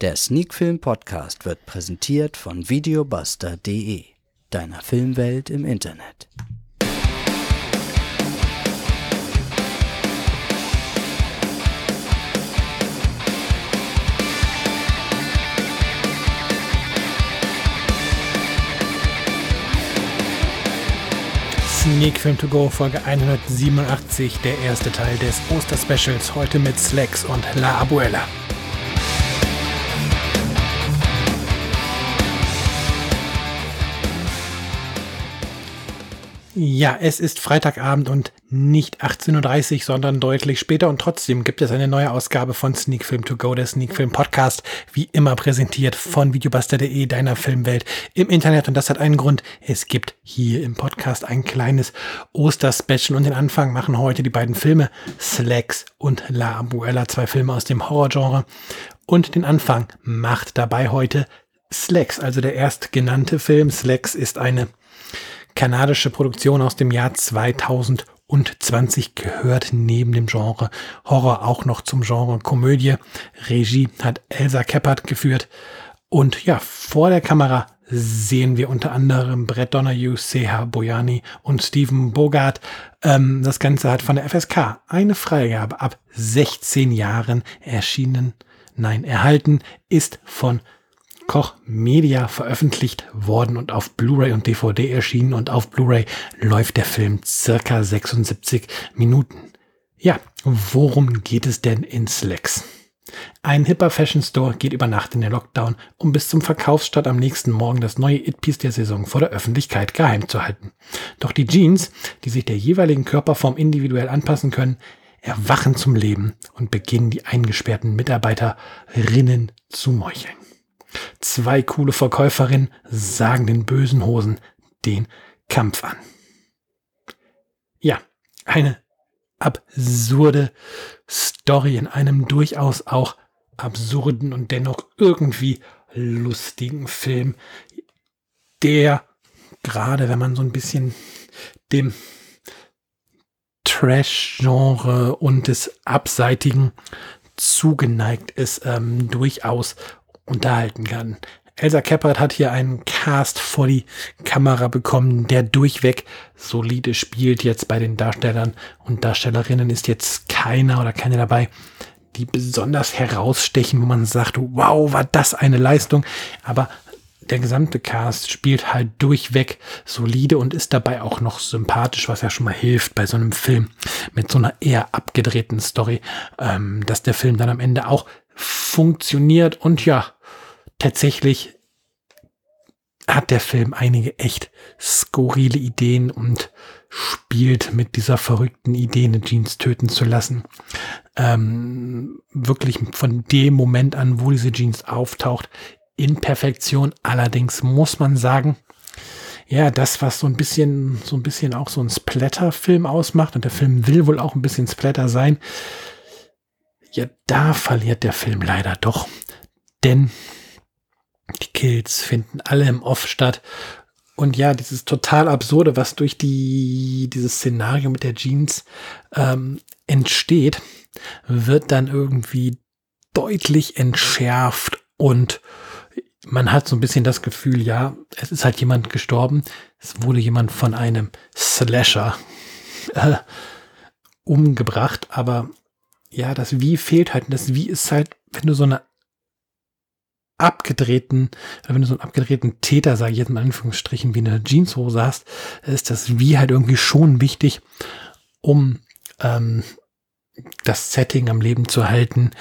Der Sneakfilm Podcast wird präsentiert von videobuster.de, deiner Filmwelt im Internet. Sneak Film To Go Folge 187, der erste Teil des Osterspecials, heute mit Slacks und La Abuela. Ja, es ist Freitagabend und nicht 18.30 Uhr, sondern deutlich später. Und trotzdem gibt es eine neue Ausgabe von Sneak Film To Go, der Sneak Film Podcast, wie immer präsentiert von videobuster.de, deiner Filmwelt im Internet. Und das hat einen Grund. Es gibt hier im Podcast ein kleines Osterspecial. Und den Anfang machen heute die beiden Filme Slacks und La Abuela, zwei Filme aus dem Horrorgenre. Und den Anfang macht dabei heute Slacks, also der erstgenannte Film. Slacks ist eine kanadische Produktion aus dem Jahr 2020 gehört neben dem Genre Horror auch noch zum Genre Komödie. Regie hat Elsa Keppert geführt. Und ja, vor der Kamera sehen wir unter anderem Brett Donahue, Seha Boyani und Stephen Bogart. Ähm, das Ganze hat von der FSK eine Freigabe ab 16 Jahren erschienen, nein, erhalten, ist von Koch Media veröffentlicht worden und auf Blu-ray und DVD erschienen und auf Blu-ray läuft der Film circa 76 Minuten. Ja, worum geht es denn in Slacks? Ein hipper Fashion Store geht über Nacht in den Lockdown, um bis zum Verkaufsstart am nächsten Morgen das neue It-Piece der Saison vor der Öffentlichkeit geheim zu halten. Doch die Jeans, die sich der jeweiligen Körperform individuell anpassen können, erwachen zum Leben und beginnen die eingesperrten Mitarbeiterinnen zu meucheln. Zwei coole Verkäuferinnen sagen den bösen Hosen den Kampf an. Ja, eine absurde Story in einem durchaus auch absurden und dennoch irgendwie lustigen Film, der gerade wenn man so ein bisschen dem Trash-Genre und des Abseitigen zugeneigt ist, ähm, durchaus unterhalten kann. Elsa Keppert hat hier einen Cast vor die Kamera bekommen, der durchweg solide spielt jetzt bei den Darstellern und Darstellerinnen ist jetzt keiner oder keine dabei, die besonders herausstechen, wo man sagt, wow, war das eine Leistung. Aber der gesamte Cast spielt halt durchweg solide und ist dabei auch noch sympathisch, was ja schon mal hilft bei so einem Film mit so einer eher abgedrehten Story, ähm, dass der Film dann am Ende auch funktioniert und ja, tatsächlich hat der Film einige echt skurrile Ideen und spielt mit dieser verrückten Idee, eine Jeans töten zu lassen. Ähm, wirklich von dem Moment an, wo diese Jeans auftaucht, in Perfektion. Allerdings muss man sagen, ja, das, was so ein bisschen, so ein bisschen auch so ein Splatter-Film ausmacht, und der Film will wohl auch ein bisschen Splatter sein, ja, da verliert der Film leider doch. Denn die Kills finden alle im Off statt. Und ja, dieses total absurde, was durch die, dieses Szenario mit der Jeans ähm, entsteht, wird dann irgendwie deutlich entschärft und man hat so ein bisschen das Gefühl, ja, es ist halt jemand gestorben. Es wurde jemand von einem Slasher äh, umgebracht, aber ja, das Wie fehlt halt. Und das Wie ist halt, wenn du so eine abgedrehten, wenn du so einen abgedrehten Täter, sage ich jetzt in Anführungsstrichen, wie eine Jeanshose hast, ist das wie halt irgendwie schon wichtig, um ähm, das Setting am Leben zu halten,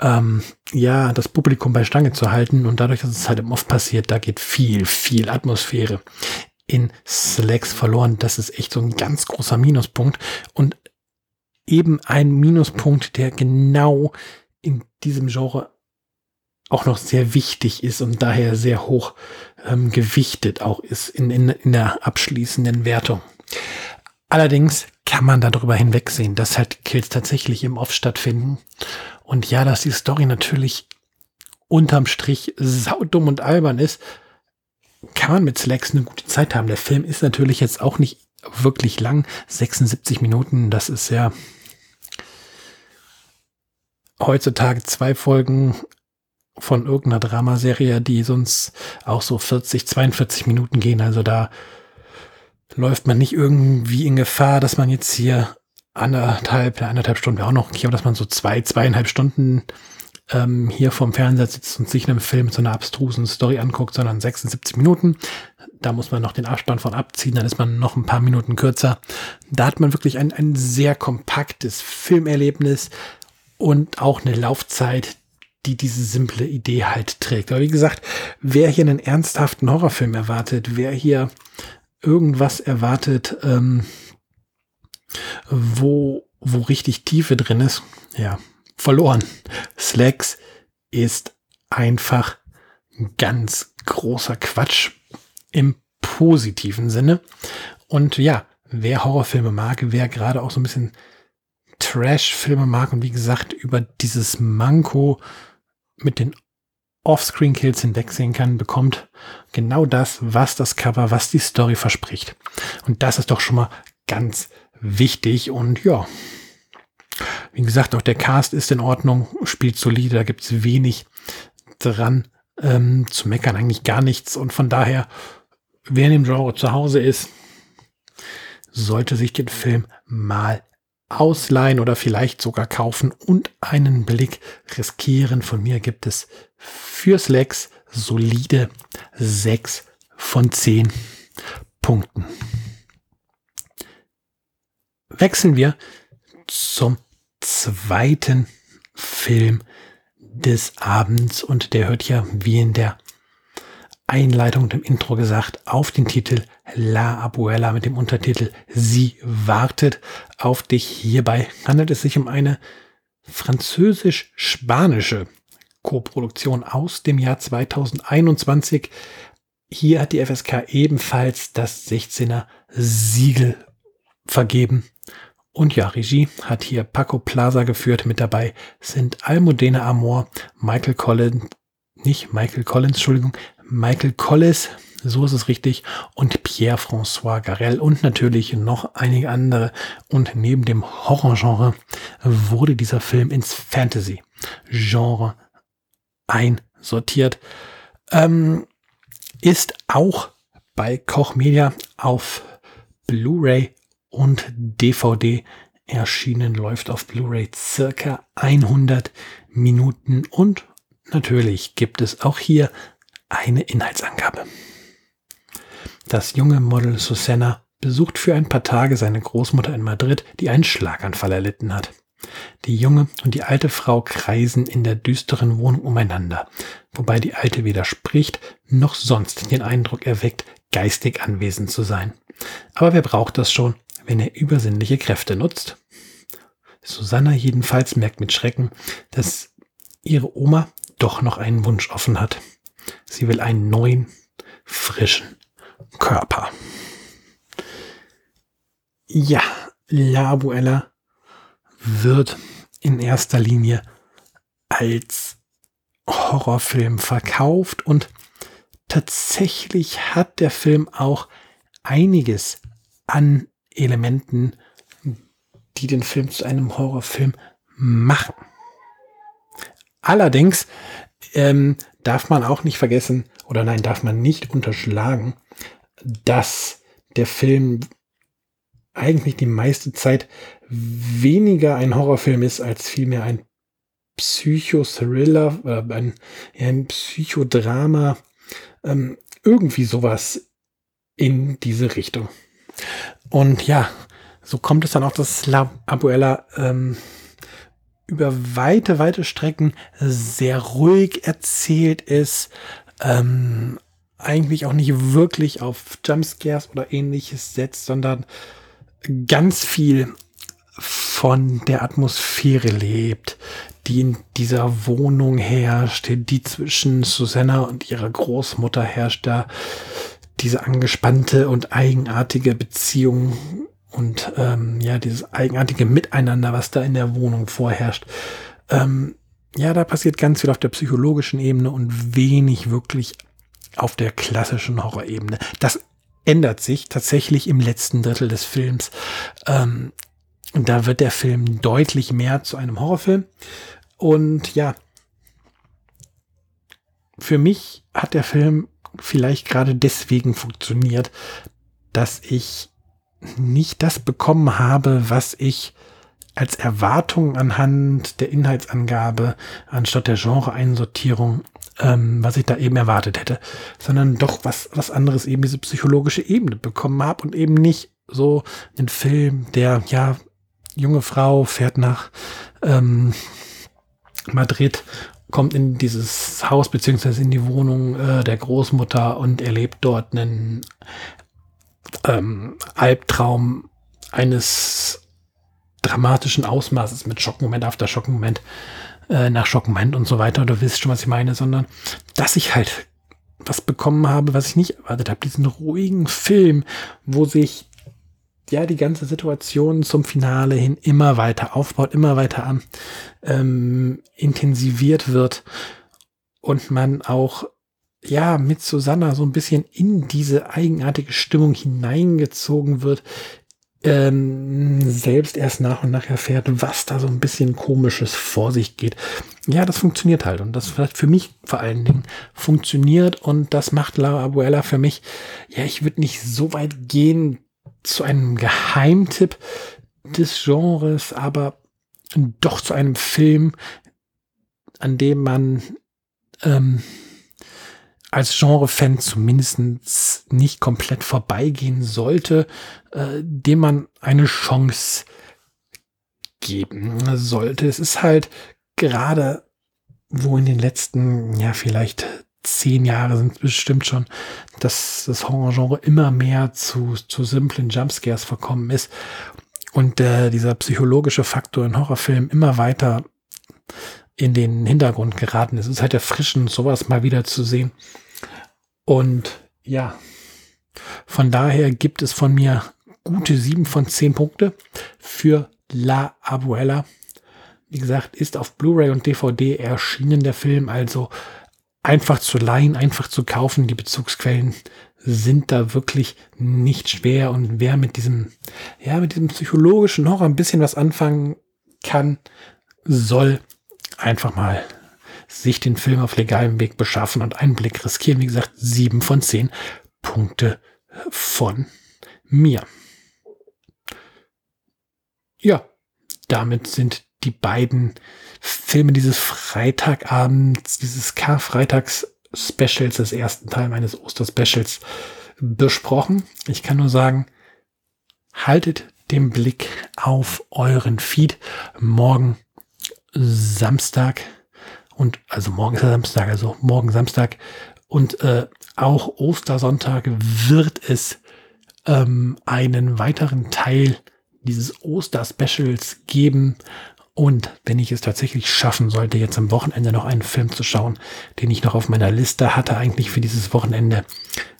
ähm, ja, das Publikum bei Stange zu halten und dadurch, dass es halt im Off passiert, da geht viel, viel Atmosphäre in Slacks verloren. Das ist echt so ein ganz großer Minuspunkt und eben ein Minuspunkt, der genau in diesem Genre auch noch sehr wichtig ist und daher sehr hoch ähm, gewichtet auch ist in, in, in der abschließenden Wertung. Allerdings kann man darüber hinwegsehen, dass halt Kills tatsächlich im Off stattfinden. Und ja, dass die Story natürlich unterm Strich saudumm und albern ist, kann man mit Slacks eine gute Zeit haben. Der Film ist natürlich jetzt auch nicht wirklich lang. 76 Minuten, das ist ja heutzutage zwei Folgen von irgendeiner Dramaserie, die sonst auch so 40, 42 Minuten gehen. Also da läuft man nicht irgendwie in Gefahr, dass man jetzt hier anderthalb, anderthalb Stunden auch noch, aber dass man so zwei, zweieinhalb Stunden ähm, hier vorm Fernseher sitzt und sich einen Film mit so einer abstrusen Story anguckt, sondern 76 Minuten. Da muss man noch den Abstand von abziehen, dann ist man noch ein paar Minuten kürzer. Da hat man wirklich ein, ein sehr kompaktes Filmerlebnis und auch eine Laufzeit, die diese simple Idee halt trägt. Aber wie gesagt, wer hier einen ernsthaften Horrorfilm erwartet, wer hier irgendwas erwartet, ähm, wo, wo richtig Tiefe drin ist, ja, verloren. Slacks ist einfach ganz großer Quatsch im positiven Sinne. Und ja, wer Horrorfilme mag, wer gerade auch so ein bisschen Trash-Filme mag und wie gesagt über dieses Manko mit den Offscreen-Kills hinwegsehen kann, bekommt genau das, was das Cover, was die Story verspricht. Und das ist doch schon mal ganz wichtig und ja. Wie gesagt, auch der Cast ist in Ordnung, spielt solide, da gibt es wenig dran ähm, zu meckern, eigentlich gar nichts. Und von daher, wer in dem Genre zu Hause ist, sollte sich den Film mal ausleihen oder vielleicht sogar kaufen und einen Blick riskieren. Von mir gibt es für Slacks solide 6 von 10 Punkten. Wechseln wir zum zweiten Film des Abends und der hört ja, wie in der Einleitung und im Intro gesagt, auf den Titel La Abuela mit dem Untertitel Sie wartet auf dich. Hierbei handelt es sich um eine französisch-spanische Koproduktion aus dem Jahr 2021. Hier hat die FSK ebenfalls das 16er Siegel vergeben. Und ja, Regie hat hier Paco Plaza geführt. Mit dabei sind Almudena Amor, Michael Collins, nicht Michael Collins, Entschuldigung, Michael Collis, so ist es richtig, und Pierre-François Garel und natürlich noch einige andere. Und neben dem Horrorgenre wurde dieser Film ins Fantasy-Genre einsortiert. Ähm, ist auch bei Koch Media auf Blu-ray und DVD erschienen, läuft auf Blu-ray circa 100 Minuten und natürlich gibt es auch hier eine Inhaltsangabe. Das junge Model Susanna besucht für ein paar Tage seine Großmutter in Madrid, die einen Schlaganfall erlitten hat. Die junge und die alte Frau kreisen in der düsteren Wohnung umeinander, wobei die alte weder spricht noch sonst den Eindruck erweckt, geistig anwesend zu sein. Aber wer braucht das schon, wenn er übersinnliche Kräfte nutzt? Susanna jedenfalls merkt mit Schrecken, dass ihre Oma doch noch einen Wunsch offen hat. Sie will einen neuen, frischen Körper. Ja, La Abuela wird in erster Linie als Horrorfilm verkauft und tatsächlich hat der Film auch einiges an Elementen, die den Film zu einem Horrorfilm machen. Allerdings ähm, darf man auch nicht vergessen, oder nein, darf man nicht unterschlagen, dass der Film eigentlich die meiste Zeit weniger ein Horrorfilm ist, als vielmehr ein Psychothriller, äh, ein, ein Psychodrama, ähm, irgendwie sowas in diese Richtung. Und ja, so kommt es dann auch, dass La Abuela ähm, über weite, weite Strecken sehr ruhig erzählt ist, ähm, eigentlich auch nicht wirklich auf Jumpscares oder ähnliches setzt, sondern ganz viel von der Atmosphäre lebt, die in dieser Wohnung herrscht, die zwischen Susanna und ihrer Großmutter herrscht, da diese angespannte und eigenartige Beziehung und ähm, ja, dieses eigenartige Miteinander, was da in der Wohnung vorherrscht. Ähm, ja, da passiert ganz viel auf der psychologischen Ebene und wenig wirklich auf der klassischen Horrorebene. Das ändert sich tatsächlich im letzten Drittel des Films. Ähm, da wird der Film deutlich mehr zu einem Horrorfilm. Und ja, für mich hat der Film vielleicht gerade deswegen funktioniert, dass ich nicht das bekommen habe, was ich als Erwartung anhand der Inhaltsangabe anstatt der Genre-Einsortierung, ähm, was ich da eben erwartet hätte, sondern doch was, was anderes, eben diese psychologische Ebene bekommen habe und eben nicht so einen Film, der, ja, junge Frau fährt nach ähm, Madrid, kommt in dieses Haus beziehungsweise in die Wohnung äh, der Großmutter und erlebt dort einen ähm, Albtraum eines dramatischen Ausmaßes mit Schockmoment after Schockmoment äh, nach Schockmoment und so weiter. Du wisst schon, was ich meine, sondern dass ich halt was bekommen habe, was ich nicht erwartet habe. Diesen ruhigen Film, wo sich ja die ganze Situation zum Finale hin immer weiter aufbaut, immer weiter an, ähm, intensiviert wird und man auch ja mit Susanna so ein bisschen in diese eigenartige Stimmung hineingezogen wird, ähm, selbst erst nach und nach erfährt, was da so ein bisschen komisches vor sich geht. Ja, das funktioniert halt und das vielleicht für mich vor allen Dingen funktioniert und das macht La Abuela für mich. Ja, ich würde nicht so weit gehen zu einem Geheimtipp des Genres, aber doch zu einem Film, an dem man ähm, als Genre-Fan zumindest nicht komplett vorbeigehen sollte, äh, dem man eine Chance geben sollte. Es ist halt gerade, wo in den letzten, ja, vielleicht zehn Jahre sind bestimmt schon, dass das Horror-Genre immer mehr zu, zu simplen Jumpscares verkommen ist und äh, dieser psychologische Faktor in Horrorfilmen immer weiter in den Hintergrund geraten ist. Es ist halt erfrischend, sowas mal wieder zu sehen. Und ja, von daher gibt es von mir gute sieben von zehn Punkte für La Abuela. Wie gesagt, ist auf Blu-ray und DVD erschienen der Film, also einfach zu leihen, einfach zu kaufen. Die Bezugsquellen sind da wirklich nicht schwer und wer mit diesem, ja, mit diesem psychologischen Horror ein bisschen was anfangen kann, soll einfach mal sich den Film auf legalem Weg beschaffen und einen Blick riskieren. Wie gesagt, sieben von zehn Punkte von mir. Ja, damit sind die beiden Filme dieses Freitagabends, dieses Karfreitags-Specials, des ersten Teil meines Oster-Specials besprochen. Ich kann nur sagen, haltet den Blick auf euren Feed. Morgen Samstag und also morgen ist Samstag, also morgen Samstag und äh, auch Ostersonntag wird es ähm, einen weiteren Teil dieses Oster-Specials geben. Und wenn ich es tatsächlich schaffen sollte, jetzt am Wochenende noch einen Film zu schauen, den ich noch auf meiner Liste hatte, eigentlich für dieses Wochenende,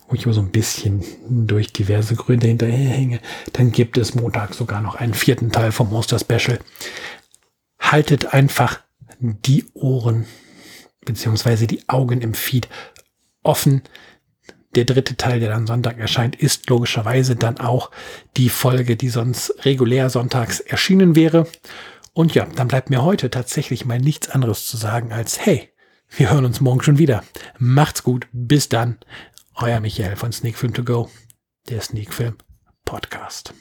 wo ich immer so ein bisschen durch diverse Gründe hinterherhänge, dann gibt es Montag sogar noch einen vierten Teil vom Oster-Special. Haltet einfach die Ohren beziehungsweise die Augen im Feed offen. Der dritte Teil, der dann Sonntag erscheint, ist logischerweise dann auch die Folge, die sonst regulär sonntags erschienen wäre. Und ja, dann bleibt mir heute tatsächlich mal nichts anderes zu sagen als, hey, wir hören uns morgen schon wieder. Macht's gut, bis dann. Euer Michael von Sneak Film To Go, der Sneak Film Podcast.